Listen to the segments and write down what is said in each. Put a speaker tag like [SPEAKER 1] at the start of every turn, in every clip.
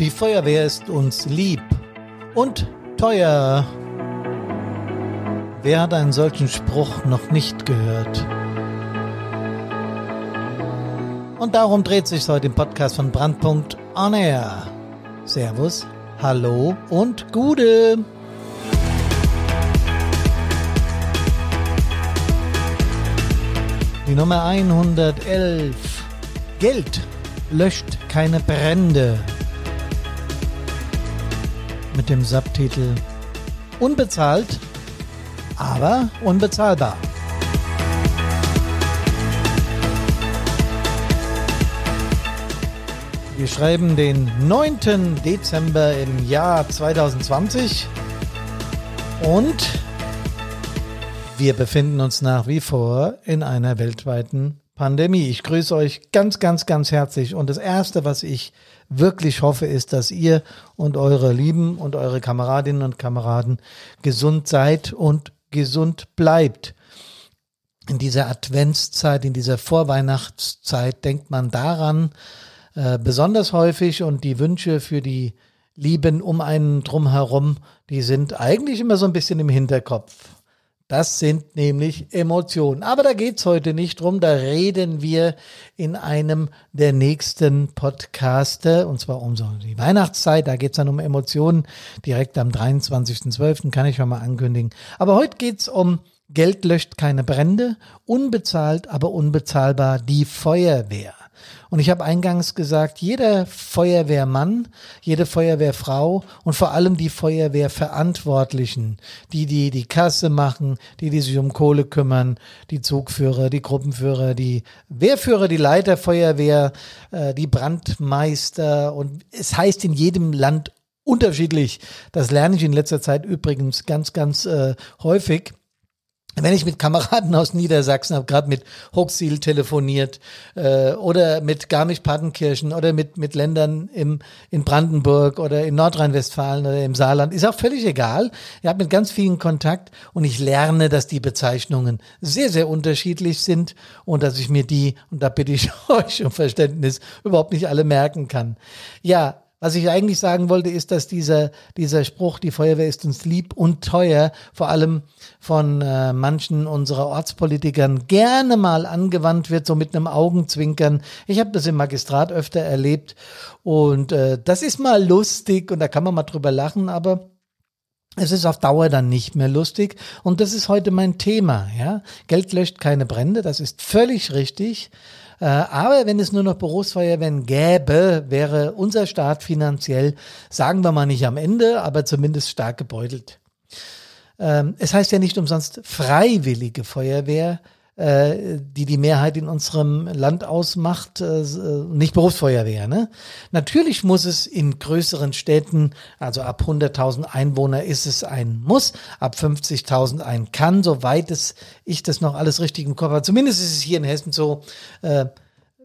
[SPEAKER 1] Die Feuerwehr ist uns lieb und teuer. Wer hat einen solchen Spruch noch nicht gehört? Und darum dreht sich heute im Podcast von Brandpunkt On Air. Servus, hallo und Gude. Die Nummer 111. Geld löscht keine Brände. Dem Subtitel Unbezahlt, aber unbezahlbar. Wir schreiben den 9. Dezember im Jahr 2020 und wir befinden uns nach wie vor in einer weltweiten Pandemie. Ich grüße euch ganz, ganz, ganz herzlich. Und das Erste, was ich wirklich hoffe, ist, dass ihr und eure Lieben und eure Kameradinnen und Kameraden gesund seid und gesund bleibt. In dieser Adventszeit, in dieser Vorweihnachtszeit denkt man daran äh, besonders häufig und die Wünsche für die Lieben um einen drumherum, die sind eigentlich immer so ein bisschen im Hinterkopf. Das sind nämlich Emotionen. Aber da geht's heute nicht drum. Da reden wir in einem der nächsten Podcaste, und zwar um so die Weihnachtszeit. Da geht's dann um Emotionen. Direkt am 23.12. kann ich schon mal ankündigen. Aber heute geht's um Geld löscht keine Brände, unbezahlt, aber unbezahlbar die Feuerwehr. Und ich habe eingangs gesagt, jeder Feuerwehrmann, jede Feuerwehrfrau und vor allem die Feuerwehrverantwortlichen, die die die Kasse machen, die die sich um Kohle kümmern, die Zugführer, die Gruppenführer, die Wehrführer, die Leiter Feuerwehr, äh, die Brandmeister und es heißt in jedem Land unterschiedlich. Das lerne ich in letzter Zeit übrigens ganz, ganz äh, häufig wenn ich mit Kameraden aus Niedersachsen habe, gerade mit Hochsiel telefoniert äh, oder mit Garmisch-Partenkirchen oder mit, mit Ländern im, in Brandenburg oder in Nordrhein-Westfalen oder im Saarland, ist auch völlig egal. Ich habe mit ganz vielen Kontakt und ich lerne, dass die Bezeichnungen sehr, sehr unterschiedlich sind und dass ich mir die, und da bitte ich euch um Verständnis, überhaupt nicht alle merken kann. Ja, was ich eigentlich sagen wollte, ist, dass dieser, dieser Spruch, die Feuerwehr ist uns lieb und teuer, vor allem von äh, manchen unserer Ortspolitikern gerne mal angewandt wird, so mit einem Augenzwinkern. Ich habe das im Magistrat öfter erlebt und äh, das ist mal lustig und da kann man mal drüber lachen, aber es ist auf Dauer dann nicht mehr lustig und das ist heute mein Thema. Ja, Geld löscht keine Brände, das ist völlig richtig. Äh, aber wenn es nur noch Berufsfeuerwehren gäbe, wäre unser Staat finanziell, sagen wir mal nicht am Ende, aber zumindest stark gebeutelt. Ähm, es heißt ja nicht umsonst freiwillige Feuerwehr, die die Mehrheit in unserem Land ausmacht, äh, nicht Berufsfeuerwehr. Ne? Natürlich muss es in größeren Städten, also ab 100.000 Einwohner ist es ein Muss, ab 50.000 ein Kann, soweit es ich das noch alles richtig im Kopf habe. Zumindest ist es hier in Hessen so, äh,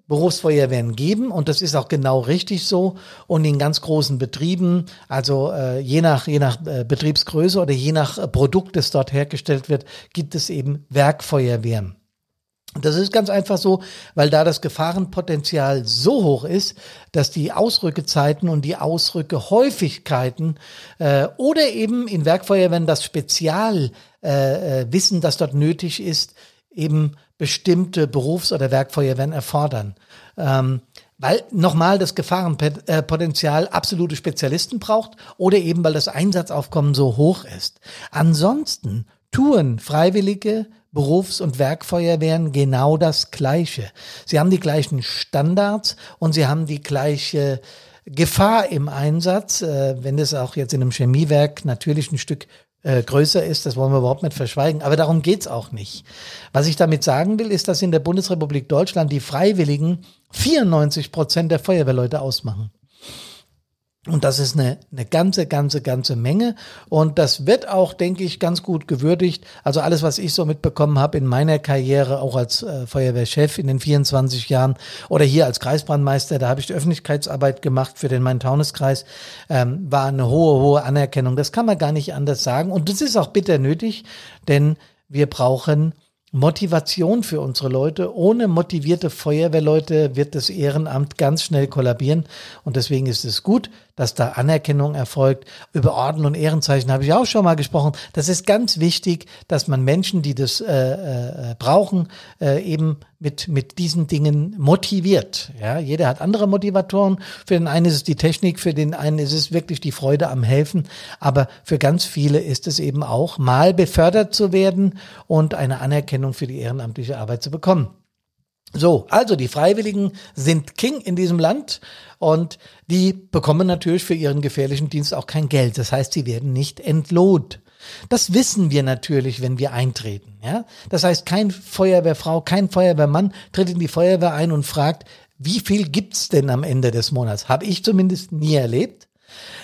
[SPEAKER 1] Berufsfeuerwehren geben und das ist auch genau richtig so. Und in ganz großen Betrieben, also äh, je nach, je nach äh, Betriebsgröße oder je nach äh, Produkt, das dort hergestellt wird, gibt es eben Werkfeuerwehren. Das ist ganz einfach so, weil da das Gefahrenpotenzial so hoch ist, dass die Ausrückezeiten und die Ausrückehäufigkeiten äh, oder eben in Werkfeuerwehren das Spezialwissen, äh, äh, das dort nötig ist, eben bestimmte Berufs- oder Werkfeuerwehren erfordern. Ähm, weil nochmal das Gefahrenpotenzial absolute Spezialisten braucht oder eben weil das Einsatzaufkommen so hoch ist. Ansonsten tun Freiwillige Berufs- und Werkfeuerwehren genau das Gleiche. Sie haben die gleichen Standards und sie haben die gleiche Gefahr im Einsatz, äh, wenn es auch jetzt in einem Chemiewerk natürlich ein Stück äh, größer ist, das wollen wir überhaupt nicht verschweigen. Aber darum geht's auch nicht. Was ich damit sagen will, ist, dass in der Bundesrepublik Deutschland die Freiwilligen 94 Prozent der Feuerwehrleute ausmachen. Und das ist eine, eine ganze, ganze, ganze Menge. Und das wird auch, denke ich, ganz gut gewürdigt. Also alles, was ich so mitbekommen habe in meiner Karriere, auch als äh, Feuerwehrchef in den 24 Jahren oder hier als Kreisbrandmeister, da habe ich die Öffentlichkeitsarbeit gemacht für den Main-Taunus-Kreis, ähm, war eine hohe, hohe Anerkennung. Das kann man gar nicht anders sagen. Und das ist auch bitter nötig, denn wir brauchen Motivation für unsere Leute. Ohne motivierte Feuerwehrleute wird das Ehrenamt ganz schnell kollabieren. Und deswegen ist es gut, dass da Anerkennung erfolgt. Über Orden und Ehrenzeichen habe ich auch schon mal gesprochen. Das ist ganz wichtig, dass man Menschen, die das äh, äh, brauchen, äh, eben mit, mit diesen Dingen motiviert. Ja, jeder hat andere Motivatoren. Für den einen ist es die Technik, für den einen ist es wirklich die Freude am Helfen. Aber für ganz viele ist es eben auch, mal befördert zu werden und eine Anerkennung für die ehrenamtliche Arbeit zu bekommen. So, also die Freiwilligen sind King in diesem Land und die bekommen natürlich für ihren gefährlichen Dienst auch kein Geld. Das heißt, sie werden nicht entlohnt. Das wissen wir natürlich, wenn wir eintreten. Ja? Das heißt, kein Feuerwehrfrau, kein Feuerwehrmann tritt in die Feuerwehr ein und fragt, wie viel gibt's denn am Ende des Monats? Habe ich zumindest nie erlebt.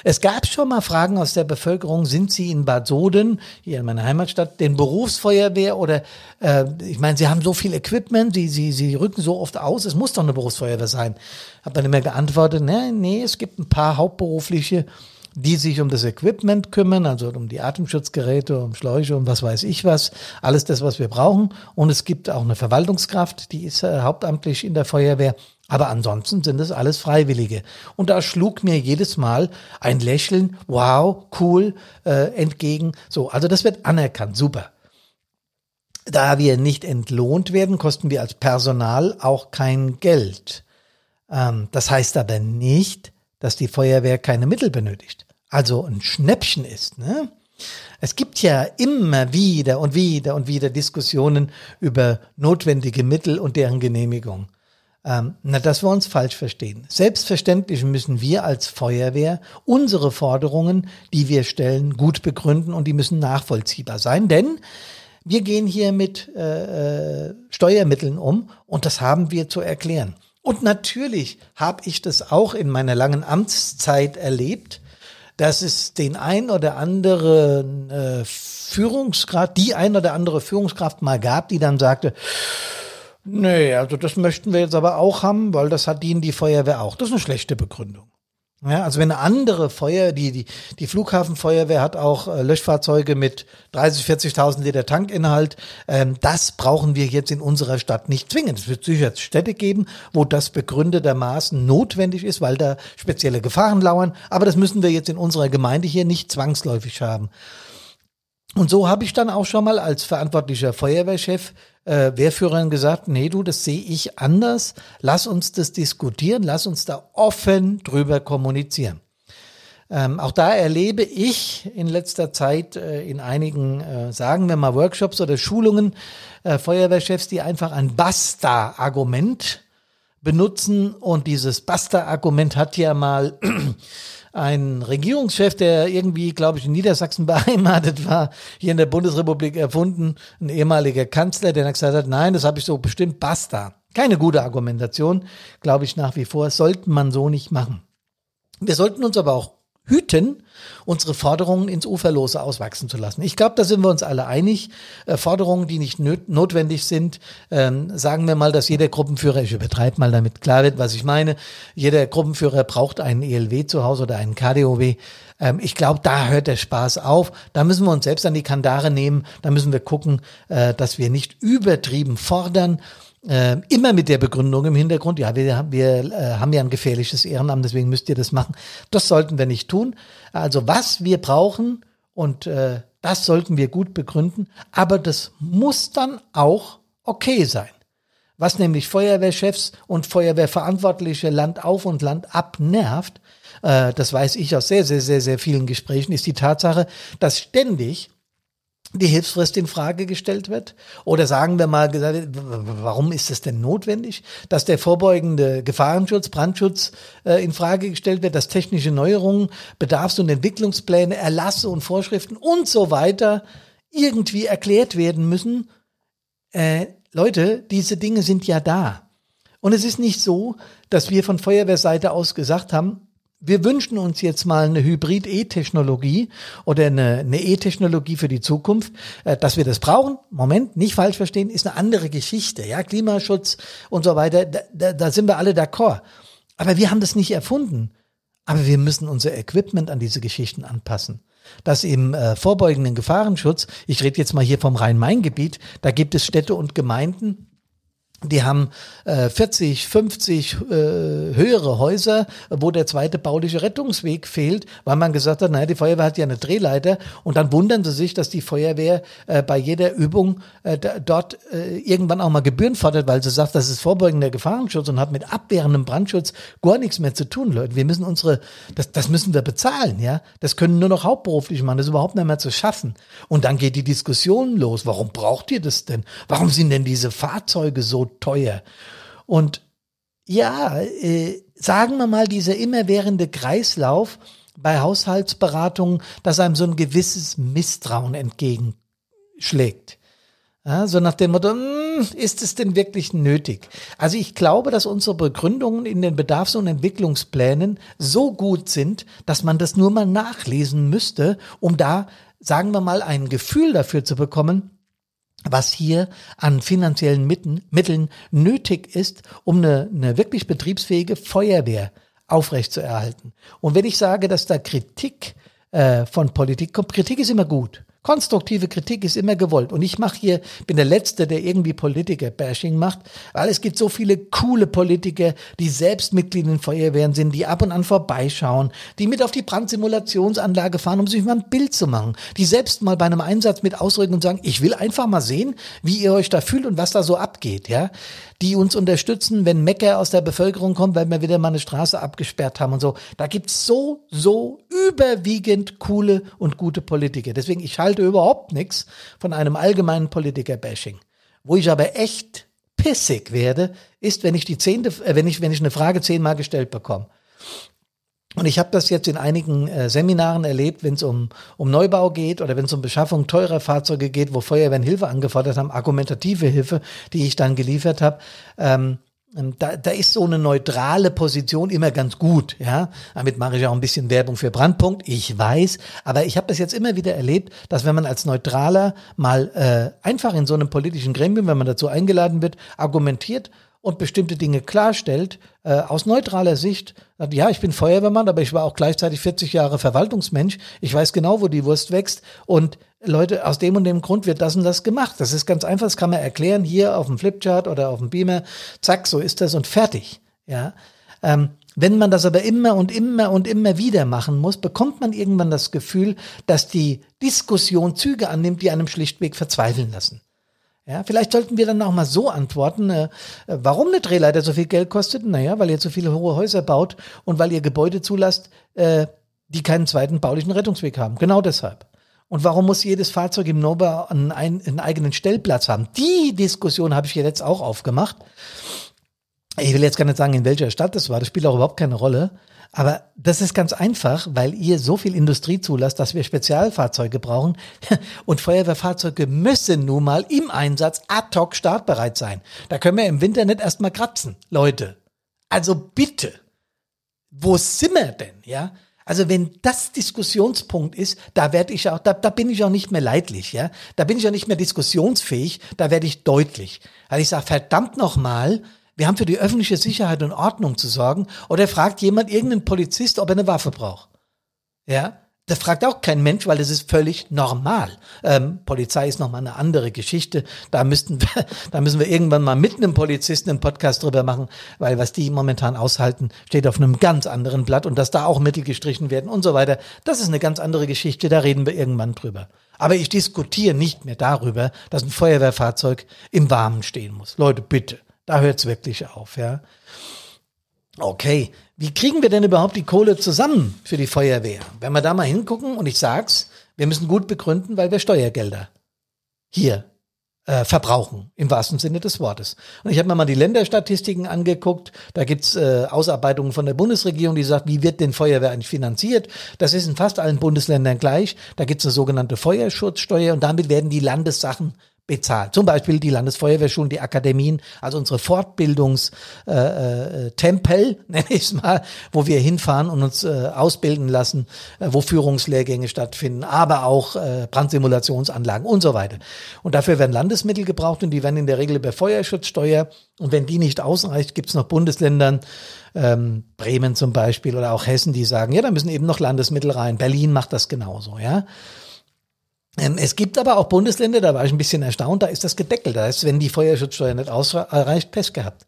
[SPEAKER 1] Es gab schon mal Fragen aus der Bevölkerung, sind Sie in Bad Soden, hier in meiner Heimatstadt, den Berufsfeuerwehr oder, äh, ich meine, Sie haben so viel Equipment, Sie, Sie, Sie rücken so oft aus, es muss doch eine Berufsfeuerwehr sein. Hab dann immer geantwortet, nee, nee, es gibt ein paar hauptberufliche, die sich um das Equipment kümmern, also um die Atemschutzgeräte, um Schläuche, um was weiß ich was, alles das, was wir brauchen. Und es gibt auch eine Verwaltungskraft, die ist äh, hauptamtlich in der Feuerwehr. Aber ansonsten sind es alles Freiwillige. Und da schlug mir jedes Mal ein Lächeln, wow, cool, äh, entgegen. So, also das wird anerkannt, super. Da wir nicht entlohnt werden, kosten wir als Personal auch kein Geld. Ähm, das heißt aber nicht, dass die Feuerwehr keine Mittel benötigt. Also ein Schnäppchen ist. Ne? Es gibt ja immer wieder und wieder und wieder Diskussionen über notwendige Mittel und deren Genehmigung. Ähm, na, dass wir uns falsch verstehen. Selbstverständlich müssen wir als Feuerwehr unsere Forderungen, die wir stellen, gut begründen und die müssen nachvollziehbar sein, denn wir gehen hier mit äh, äh Steuermitteln um und das haben wir zu erklären. Und natürlich habe ich das auch in meiner langen Amtszeit erlebt, dass es den ein oder anderen äh, Führungskraft, die ein oder andere Führungskraft mal gab, die dann sagte, Nee, also das möchten wir jetzt aber auch haben, weil das hat die, die Feuerwehr auch. Das ist eine schlechte Begründung. Ja, also wenn eine andere Feuer, die, die, die Flughafenfeuerwehr hat auch äh, Löschfahrzeuge mit 30, 40.000 Liter Tankinhalt. Ähm, das brauchen wir jetzt in unserer Stadt nicht zwingend. Es wird sicher Städte geben, wo das begründetermaßen notwendig ist, weil da spezielle Gefahren lauern. Aber das müssen wir jetzt in unserer Gemeinde hier nicht zwangsläufig haben. Und so habe ich dann auch schon mal als verantwortlicher Feuerwehrchef äh, Wehrführern gesagt, nee, du, das sehe ich anders. Lass uns das diskutieren, lass uns da offen drüber kommunizieren. Ähm, auch da erlebe ich in letzter Zeit äh, in einigen, äh, sagen wir mal, Workshops oder Schulungen äh, Feuerwehrchefs, die einfach ein Basta-Argument benutzen. Und dieses Basta-Argument hat ja mal ein Regierungschef, der irgendwie, glaube ich, in Niedersachsen beheimatet war, hier in der Bundesrepublik erfunden, ein ehemaliger Kanzler, der dann gesagt hat, nein, das habe ich so bestimmt, basta. Keine gute Argumentation, glaube ich nach wie vor, sollte man so nicht machen. Wir sollten uns aber auch hüten, unsere Forderungen ins Uferlose auswachsen zu lassen. Ich glaube, da sind wir uns alle einig. Äh, Forderungen, die nicht notwendig sind, ähm, sagen wir mal, dass jeder Gruppenführer, ich übertreibe mal damit, klar wird, was ich meine, jeder Gruppenführer braucht einen ELW zu Hause oder einen KDOW. Ähm, ich glaube, da hört der Spaß auf. Da müssen wir uns selbst an die Kandare nehmen. Da müssen wir gucken, äh, dass wir nicht übertrieben fordern äh, immer mit der Begründung im Hintergrund, ja, wir, wir äh, haben ja ein gefährliches Ehrenamt, deswegen müsst ihr das machen. Das sollten wir nicht tun. Also was wir brauchen und äh, das sollten wir gut begründen, aber das muss dann auch okay sein. Was nämlich Feuerwehrchefs und Feuerwehrverantwortliche Land auf und Land ab nervt, äh, das weiß ich aus sehr, sehr, sehr, sehr vielen Gesprächen, ist die Tatsache, dass ständig die Hilfsfrist in Frage gestellt wird? Oder sagen wir mal, warum ist es denn notwendig, dass der vorbeugende Gefahrenschutz, Brandschutz äh, in Frage gestellt wird, dass technische Neuerungen, Bedarfs- und Entwicklungspläne, Erlasse und Vorschriften und so weiter irgendwie erklärt werden müssen? Äh, Leute, diese Dinge sind ja da. Und es ist nicht so, dass wir von Feuerwehrseite aus gesagt haben, wir wünschen uns jetzt mal eine Hybrid-E-Technologie oder eine E-Technologie für die Zukunft, äh, dass wir das brauchen. Moment, nicht falsch verstehen, ist eine andere Geschichte. Ja, Klimaschutz und so weiter, da, da, sind wir alle d'accord. Aber wir haben das nicht erfunden. Aber wir müssen unser Equipment an diese Geschichten anpassen. Dass im äh, vorbeugenden Gefahrenschutz, ich rede jetzt mal hier vom Rhein-Main-Gebiet, da gibt es Städte und Gemeinden, die haben äh, 40, 50 äh, höhere Häuser, wo der zweite bauliche Rettungsweg fehlt, weil man gesagt hat, naja, die Feuerwehr hat ja eine Drehleiter und dann wundern sie sich, dass die Feuerwehr äh, bei jeder Übung äh, dort äh, irgendwann auch mal Gebühren fordert, weil sie sagt, das ist vorbeugender Gefahrenschutz und hat mit abwehrendem Brandschutz gar nichts mehr zu tun, Leute. Wir müssen unsere, das, das müssen wir bezahlen, ja. Das können nur noch hauptberuflich machen, das ist überhaupt nicht mehr zu schaffen. Und dann geht die Diskussion los. Warum braucht ihr das denn? Warum sind denn diese Fahrzeuge so teuer. Und ja, äh, sagen wir mal, dieser immerwährende Kreislauf bei Haushaltsberatungen, dass einem so ein gewisses Misstrauen entgegenschlägt. Ja, so nach dem Motto, hm, ist es denn wirklich nötig? Also ich glaube, dass unsere Begründungen in den Bedarfs- und Entwicklungsplänen so gut sind, dass man das nur mal nachlesen müsste, um da, sagen wir mal, ein Gefühl dafür zu bekommen, was hier an finanziellen Mitteln nötig ist, um eine, eine wirklich betriebsfähige Feuerwehr aufrechtzuerhalten. Und wenn ich sage, dass da Kritik äh, von Politik kommt, Kritik ist immer gut. Konstruktive Kritik ist immer gewollt. Und ich mache hier, bin der Letzte, der irgendwie Politiker-Bashing macht, weil es gibt so viele coole Politiker, die selbst Mitglied in Feuerwehren sind, die ab und an vorbeischauen, die mit auf die Brandsimulationsanlage fahren, um sich mal ein Bild zu machen, die selbst mal bei einem Einsatz mit ausrücken und sagen, ich will einfach mal sehen, wie ihr euch da fühlt und was da so abgeht, ja die uns unterstützen, wenn Mecker aus der Bevölkerung kommt, weil wir wieder mal eine Straße abgesperrt haben und so. Da gibt's so, so überwiegend coole und gute Politiker. Deswegen, ich halte überhaupt nichts von einem allgemeinen Politiker-Bashing. Wo ich aber echt pissig werde, ist, wenn ich die zehnte, äh, wenn ich, wenn ich eine Frage zehnmal gestellt bekomme. Und ich habe das jetzt in einigen äh, Seminaren erlebt, wenn es um, um Neubau geht oder wenn es um Beschaffung teurer Fahrzeuge geht, wo Feuerwehren Hilfe angefordert haben, argumentative Hilfe, die ich dann geliefert habe. Ähm, ähm, da, da ist so eine neutrale Position immer ganz gut, ja. Damit mache ich auch ein bisschen Werbung für Brandpunkt, ich weiß. Aber ich habe das jetzt immer wieder erlebt, dass wenn man als Neutraler mal äh, einfach in so einem politischen Gremium, wenn man dazu eingeladen wird, argumentiert und bestimmte Dinge klarstellt, äh, aus neutraler Sicht, ja, ich bin Feuerwehrmann, aber ich war auch gleichzeitig 40 Jahre Verwaltungsmensch. Ich weiß genau, wo die Wurst wächst. Und Leute, aus dem und dem Grund wird das und das gemacht. Das ist ganz einfach, das kann man erklären hier auf dem Flipchart oder auf dem Beamer. Zack, so ist das und fertig. Ja. Ähm, wenn man das aber immer und immer und immer wieder machen muss, bekommt man irgendwann das Gefühl, dass die Diskussion Züge annimmt, die einem schlichtweg verzweifeln lassen. Ja, vielleicht sollten wir dann auch mal so antworten, äh, warum eine Drehleiter so viel Geld kostet. Naja, weil ihr zu viele hohe Häuser baut und weil ihr Gebäude zulasst, äh, die keinen zweiten baulichen Rettungsweg haben. Genau deshalb. Und warum muss jedes Fahrzeug im Nobel einen, einen eigenen Stellplatz haben? Die Diskussion habe ich jetzt auch aufgemacht. Ich will jetzt gar nicht sagen, in welcher Stadt das war. Das spielt auch überhaupt keine Rolle. Aber das ist ganz einfach, weil ihr so viel Industrie zulasst, dass wir Spezialfahrzeuge brauchen. Und Feuerwehrfahrzeuge müssen nun mal im Einsatz ad hoc startbereit sein. Da können wir im Winter nicht erstmal kratzen, Leute. Also bitte. Wo sind wir denn, ja? Also wenn das Diskussionspunkt ist, da werde ich auch, da, da bin ich auch nicht mehr leidlich, ja. Da bin ich auch nicht mehr diskussionsfähig, da werde ich deutlich. Weil ich sage, verdammt nochmal, wir haben für die öffentliche Sicherheit und Ordnung zu sorgen. Oder fragt jemand irgendeinen Polizist, ob er eine Waffe braucht. Ja, das fragt auch kein Mensch, weil das ist völlig normal. Ähm, Polizei ist nochmal eine andere Geschichte. Da müssten wir, da müssen wir irgendwann mal mit einem Polizisten einen Podcast drüber machen, weil was die momentan aushalten, steht auf einem ganz anderen Blatt und dass da auch Mittel gestrichen werden und so weiter. Das ist eine ganz andere Geschichte. Da reden wir irgendwann drüber. Aber ich diskutiere nicht mehr darüber, dass ein Feuerwehrfahrzeug im Warmen stehen muss. Leute, bitte. Da hört es wirklich auf, ja. Okay, wie kriegen wir denn überhaupt die Kohle zusammen für die Feuerwehr? Wenn wir da mal hingucken und ich sag's, wir müssen gut begründen, weil wir Steuergelder hier äh, verbrauchen, im wahrsten Sinne des Wortes. Und ich habe mir mal die Länderstatistiken angeguckt. Da gibt's äh, Ausarbeitungen von der Bundesregierung, die sagt, wie wird denn Feuerwehr eigentlich finanziert? Das ist in fast allen Bundesländern gleich. Da gibt's eine sogenannte Feuerschutzsteuer und damit werden die Landessachen bezahlt. Zum Beispiel die Landesfeuerwehrschulen, die Akademien, also unsere Fortbildungstempel, äh, äh, nenne ich es mal, wo wir hinfahren und uns äh, ausbilden lassen, wo Führungslehrgänge stattfinden, aber auch Brandsimulationsanlagen und so weiter. Und dafür werden Landesmittel gebraucht und die werden in der Regel über Feuerschutzsteuer und wenn die nicht ausreicht, gibt es noch Bundesländern, ähm, Bremen zum Beispiel oder auch Hessen, die sagen, ja, da müssen eben noch Landesmittel rein. Berlin macht das genauso, ja. Ähm, es gibt aber auch Bundesländer, da war ich ein bisschen erstaunt, da ist das gedeckelt. Da ist, wenn die Feuerschutzsteuer nicht ausreicht, Pech gehabt.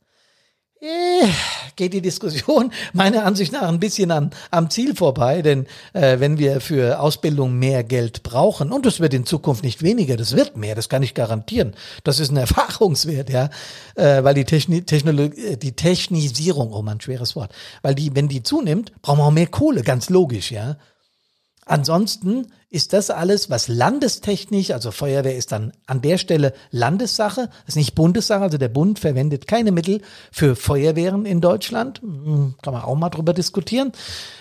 [SPEAKER 1] Äh, geht die Diskussion meiner Ansicht nach ein bisschen am, am Ziel vorbei, denn äh, wenn wir für Ausbildung mehr Geld brauchen, und es wird in Zukunft nicht weniger, das wird mehr, das kann ich garantieren, das ist ein Erfahrungswert, ja, äh, weil die, Techni Technologie, die Technisierung, oh man, schweres Wort, weil die, wenn die zunimmt, brauchen wir auch mehr Kohle, ganz logisch, ja. Ansonsten ist das alles, was landestechnisch, also Feuerwehr ist dann an der Stelle Landessache, ist nicht Bundessache, also der Bund verwendet keine Mittel für Feuerwehren in Deutschland. Hm, kann man auch mal drüber diskutieren.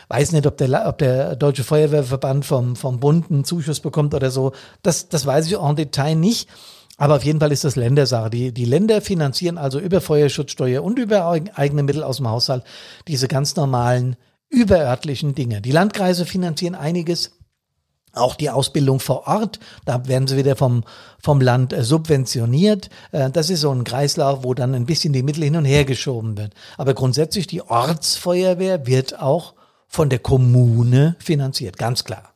[SPEAKER 1] Weiß nicht, ob der, ob der Deutsche Feuerwehrverband vom, vom Bund einen Zuschuss bekommt oder so. Das, das weiß ich en Detail nicht. Aber auf jeden Fall ist das Ländersache. Die, die Länder finanzieren also über Feuerschutzsteuer und über eigene Mittel aus dem Haushalt diese ganz normalen überörtlichen Dinge. Die Landkreise finanzieren einiges, auch die Ausbildung vor Ort, da werden sie wieder vom, vom Land äh, subventioniert. Äh, das ist so ein Kreislauf, wo dann ein bisschen die Mittel hin und her geschoben wird. Aber grundsätzlich die Ortsfeuerwehr wird auch von der Kommune finanziert, ganz klar.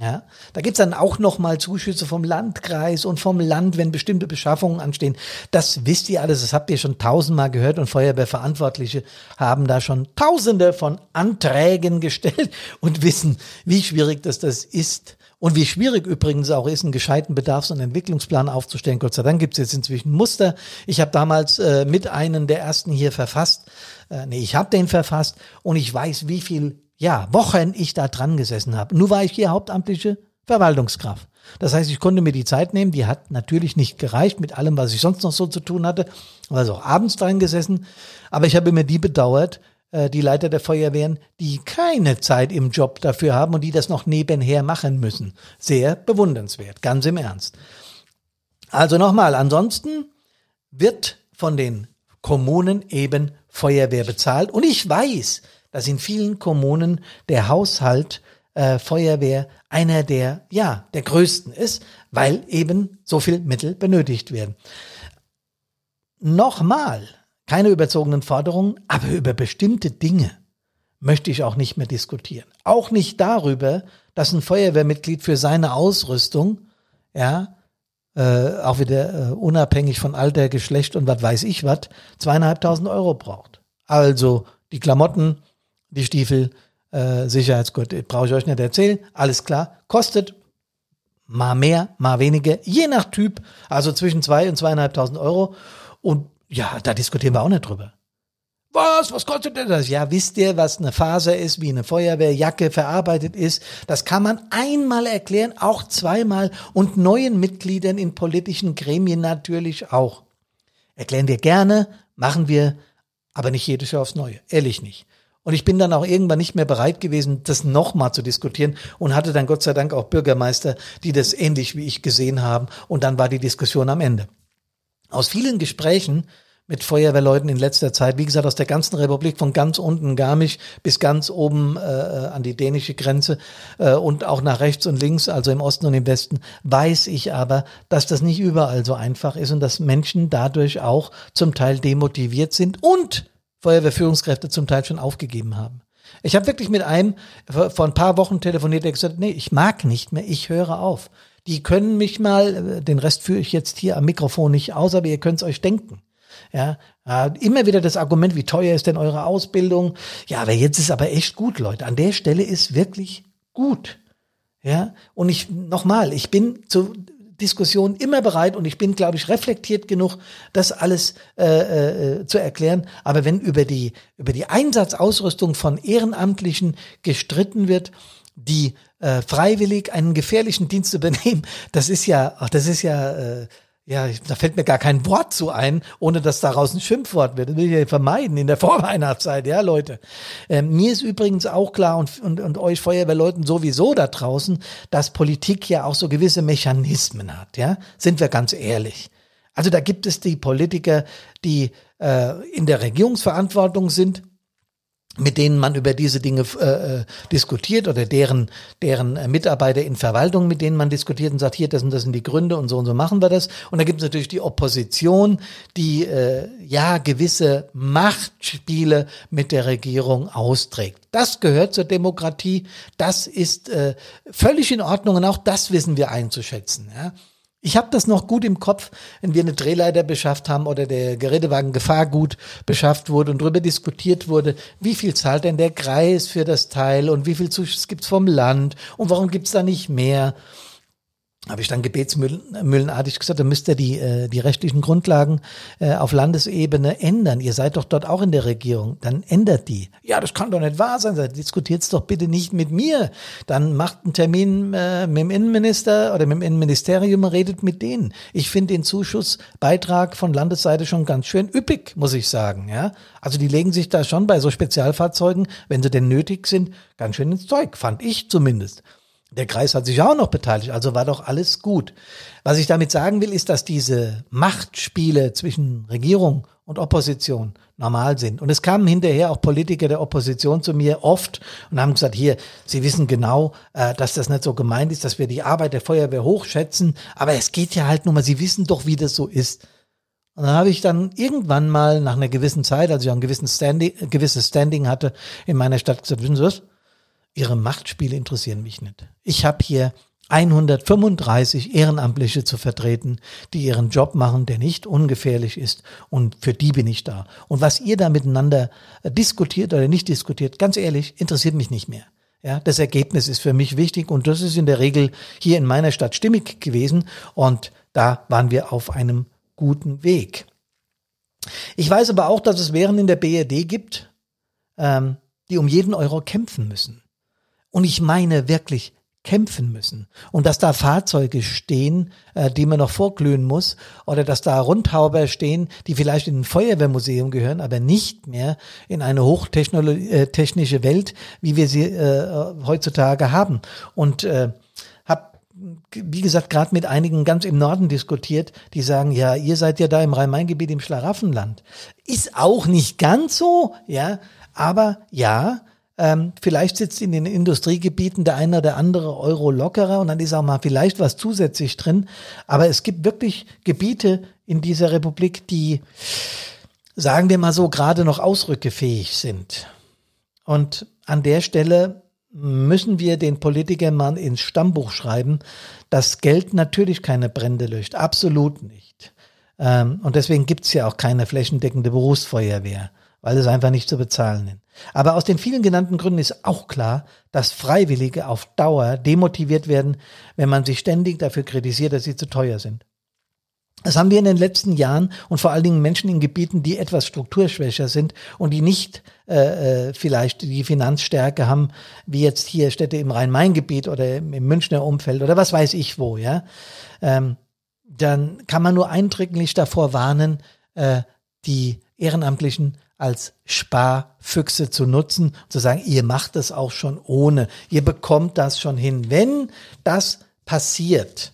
[SPEAKER 1] Ja, da gibt's dann auch nochmal Zuschüsse vom Landkreis und vom Land, wenn bestimmte Beschaffungen anstehen. Das wisst ihr alles, das habt ihr schon tausendmal gehört und Feuerwehrverantwortliche haben da schon tausende von Anträgen gestellt und wissen, wie schwierig das, das ist. Und wie schwierig übrigens auch ist, einen gescheiten Bedarfs- und Entwicklungsplan aufzustellen. Gott sei Dank gibt's jetzt inzwischen Muster. Ich habe damals äh, mit einem der ersten hier verfasst. Äh, nee, ich habe den verfasst und ich weiß, wie viel ja, Wochen ich da dran gesessen habe. Nur war ich hier hauptamtliche Verwaltungskraft. Das heißt, ich konnte mir die Zeit nehmen, die hat natürlich nicht gereicht mit allem, was ich sonst noch so zu tun hatte. Also auch abends dran gesessen. Aber ich habe mir die bedauert, äh, die Leiter der Feuerwehren, die keine Zeit im Job dafür haben und die das noch nebenher machen müssen. Sehr bewundernswert, ganz im Ernst. Also nochmal, ansonsten wird von den Kommunen eben Feuerwehr bezahlt. Und ich weiß, dass in vielen Kommunen der Haushalt äh, Feuerwehr einer der, ja, der größten ist, weil eben so viel Mittel benötigt werden. Nochmal, keine überzogenen Forderungen, aber über bestimmte Dinge möchte ich auch nicht mehr diskutieren. Auch nicht darüber, dass ein Feuerwehrmitglied für seine Ausrüstung, ja, äh, auch wieder äh, unabhängig von Alter, Geschlecht und was weiß ich was, zweieinhalbtausend Euro braucht. Also die Klamotten, die Stiefel, äh, Sicherheitsgurt, brauche ich euch nicht erzählen, alles klar, kostet mal mehr, mal weniger, je nach Typ, also zwischen zwei und zweieinhalbtausend Euro. Und ja, da diskutieren wir auch nicht drüber. Was, was kostet denn das? Ja, wisst ihr, was eine Faser ist, wie eine Feuerwehrjacke verarbeitet ist? Das kann man einmal erklären, auch zweimal und neuen Mitgliedern in politischen Gremien natürlich auch. Erklären wir gerne, machen wir, aber nicht jedes Jahr aufs Neue. Ehrlich nicht. Und ich bin dann auch irgendwann nicht mehr bereit gewesen, das nochmal zu diskutieren und hatte dann Gott sei Dank auch Bürgermeister, die das ähnlich wie ich gesehen haben. Und dann war die Diskussion am Ende. Aus vielen Gesprächen mit Feuerwehrleuten in letzter Zeit, wie gesagt, aus der ganzen Republik, von ganz unten Garmisch bis ganz oben äh, an die dänische Grenze äh, und auch nach rechts und links, also im Osten und im Westen, weiß ich aber, dass das nicht überall so einfach ist und dass Menschen dadurch auch zum Teil demotiviert sind und Feuerwehrführungskräfte zum Teil schon aufgegeben haben. Ich habe wirklich mit einem vor ein paar Wochen telefoniert, der gesagt hat, nee, ich mag nicht mehr, ich höre auf. Die können mich mal, den Rest führe ich jetzt hier am Mikrofon nicht aus, aber ihr könnt es euch denken. Ja, immer wieder das Argument, wie teuer ist denn eure Ausbildung? Ja, aber jetzt ist aber echt gut, Leute. An der Stelle ist wirklich gut. Ja, und ich, nochmal, ich bin zu Diskussion immer bereit und ich bin, glaube ich, reflektiert genug, das alles äh, äh, zu erklären. Aber wenn über die, über die Einsatzausrüstung von Ehrenamtlichen gestritten wird, die äh, freiwillig einen gefährlichen Dienst übernehmen, das ist ja, ach, das ist ja äh, ja, da fällt mir gar kein Wort zu ein, ohne dass daraus ein Schimpfwort wird. Das will ich ja vermeiden in der Vorweihnachtszeit, ja, Leute. Ähm, mir ist übrigens auch klar und, und, und euch Feuerwehrleuten sowieso da draußen, dass Politik ja auch so gewisse Mechanismen hat, ja. Sind wir ganz ehrlich. Also da gibt es die Politiker, die äh, in der Regierungsverantwortung sind mit denen man über diese Dinge äh, äh, diskutiert oder deren, deren äh, Mitarbeiter in Verwaltung, mit denen man diskutiert und sagt, hier, das und das sind die Gründe und so und so machen wir das. Und da gibt es natürlich die Opposition, die äh, ja gewisse Machtspiele mit der Regierung austrägt. Das gehört zur Demokratie, das ist äh, völlig in Ordnung und auch das wissen wir einzuschätzen. Ja. Ich habe das noch gut im Kopf, wenn wir eine Drehleiter beschafft haben oder der Gerätewagen Gefahrgut beschafft wurde und darüber diskutiert wurde, wie viel zahlt denn der Kreis für das Teil und wie viel Zuschuss gibt's vom Land und warum gibt's da nicht mehr habe ich dann gebetsmühlenartig gesagt, da müsst ihr die, äh, die rechtlichen Grundlagen äh, auf Landesebene ändern. Ihr seid doch dort auch in der Regierung. Dann ändert die. Ja, das kann doch nicht wahr sein. Diskutiert's doch bitte nicht mit mir. Dann macht einen Termin äh, mit dem Innenminister oder mit dem Innenministerium redet mit denen. Ich finde den Zuschussbeitrag von Landesseite schon ganz schön üppig, muss ich sagen. Ja, Also die legen sich da schon bei so Spezialfahrzeugen, wenn sie denn nötig sind, ganz schön ins Zeug, fand ich zumindest. Der Kreis hat sich auch noch beteiligt, also war doch alles gut. Was ich damit sagen will, ist, dass diese Machtspiele zwischen Regierung und Opposition normal sind. Und es kamen hinterher auch Politiker der Opposition zu mir oft und haben gesagt, hier, Sie wissen genau, äh, dass das nicht so gemeint ist, dass wir die Arbeit der Feuerwehr hochschätzen, aber es geht ja halt nur mal, Sie wissen doch, wie das so ist. Und dann habe ich dann irgendwann mal nach einer gewissen Zeit, als ich ein gewissen Standing, gewisses Standing hatte in meiner Stadt gesagt, wissen Sie was? Ihre Machtspiele interessieren mich nicht. Ich habe hier 135 Ehrenamtliche zu vertreten, die ihren Job machen, der nicht ungefährlich ist. Und für die bin ich da. Und was ihr da miteinander äh, diskutiert oder nicht diskutiert, ganz ehrlich, interessiert mich nicht mehr. Ja, das Ergebnis ist für mich wichtig und das ist in der Regel hier in meiner Stadt stimmig gewesen und da waren wir auf einem guten Weg. Ich weiß aber auch, dass es Wehren in der BRD gibt, ähm, die um jeden Euro kämpfen müssen. Und ich meine wirklich kämpfen müssen. Und dass da Fahrzeuge stehen, äh, die man noch vorglühen muss, oder dass da Rundhauber stehen, die vielleicht in ein Feuerwehrmuseum gehören, aber nicht mehr in eine hochtechnische äh, Welt, wie wir sie äh, heutzutage haben. Und äh, habe, wie gesagt, gerade mit einigen ganz im Norden diskutiert, die sagen, ja, ihr seid ja da im Rhein-Main-Gebiet im Schlaraffenland. Ist auch nicht ganz so, ja, aber ja, ähm, vielleicht sitzt in den Industriegebieten der eine oder andere Euro lockerer und dann ist auch mal vielleicht was zusätzlich drin. Aber es gibt wirklich Gebiete in dieser Republik, die, sagen wir mal so, gerade noch ausrückefähig sind. Und an der Stelle müssen wir den Politikern mal ins Stammbuch schreiben, dass Geld natürlich keine Brände löscht. Absolut nicht. Ähm, und deswegen gibt's ja auch keine flächendeckende Berufsfeuerwehr, weil es einfach nicht zu bezahlen ist. Aber aus den vielen genannten Gründen ist auch klar, dass Freiwillige auf Dauer demotiviert werden, wenn man sich ständig dafür kritisiert, dass sie zu teuer sind. Das haben wir in den letzten Jahren und vor allen Dingen Menschen in Gebieten, die etwas strukturschwächer sind und die nicht äh, äh vielleicht die Finanzstärke haben, wie jetzt hier Städte im Rhein-Main-Gebiet oder im, im, Münchner Umfeld oder was weiß ich wo, ja. Ähm, dann kann man nur eindringlich davor warnen, äh, die Ehrenamtlichen als Sparfüchse zu nutzen zu sagen, ihr macht es auch schon ohne, ihr bekommt das schon hin. Wenn das passiert,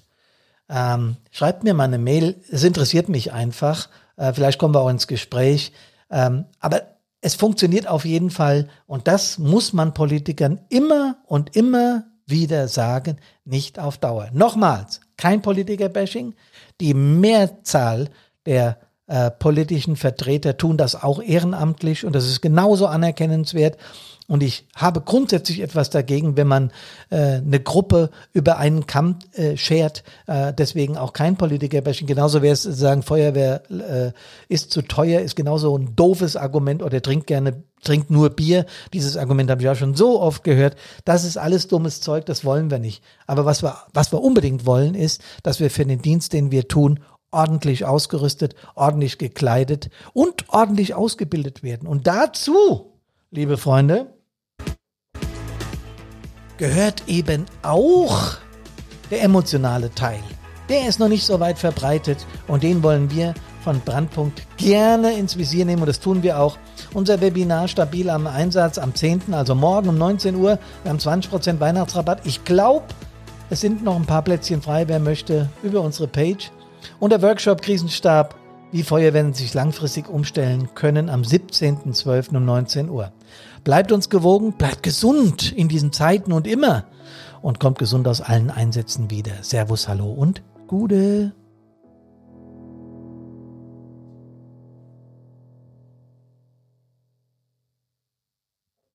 [SPEAKER 1] ähm, schreibt mir mal eine Mail, es interessiert mich einfach, äh, vielleicht kommen wir auch ins Gespräch, ähm, aber es funktioniert auf jeden Fall. Und das muss man Politikern immer und immer wieder sagen, nicht auf Dauer. Nochmals, kein Politiker-Bashing, die Mehrzahl der äh, politischen Vertreter tun das auch ehrenamtlich und das ist genauso anerkennenswert. Und ich habe grundsätzlich etwas dagegen, wenn man äh, eine Gruppe über einen Kamm äh, schert. Äh, deswegen auch kein Politikerbashing. Genauso wäre es zu sagen, Feuerwehr äh, ist zu teuer, ist genauso ein doofes Argument oder trinkt gerne, trinkt nur Bier. Dieses Argument habe ich auch schon so oft gehört. Das ist alles dummes Zeug, das wollen wir nicht. Aber was wir, was wir unbedingt wollen, ist, dass wir für den Dienst, den wir tun, ordentlich ausgerüstet, ordentlich gekleidet und ordentlich ausgebildet werden. Und dazu, liebe Freunde, gehört eben auch der emotionale Teil. Der ist noch nicht so weit verbreitet und den wollen wir von Brandpunkt gerne ins Visier nehmen und das tun wir auch. Unser Webinar Stabil am Einsatz am 10., also morgen um 19 Uhr. Wir haben 20% Weihnachtsrabatt. Ich glaube, es sind noch ein paar Plätzchen frei, wer möchte, über unsere Page und der Workshop Krisenstab wie Feuerwehren sich langfristig umstellen können am 17.12. um 19 Uhr. Bleibt uns gewogen, bleibt gesund in diesen Zeiten und immer und kommt gesund aus allen Einsätzen wieder. Servus, hallo und Gude.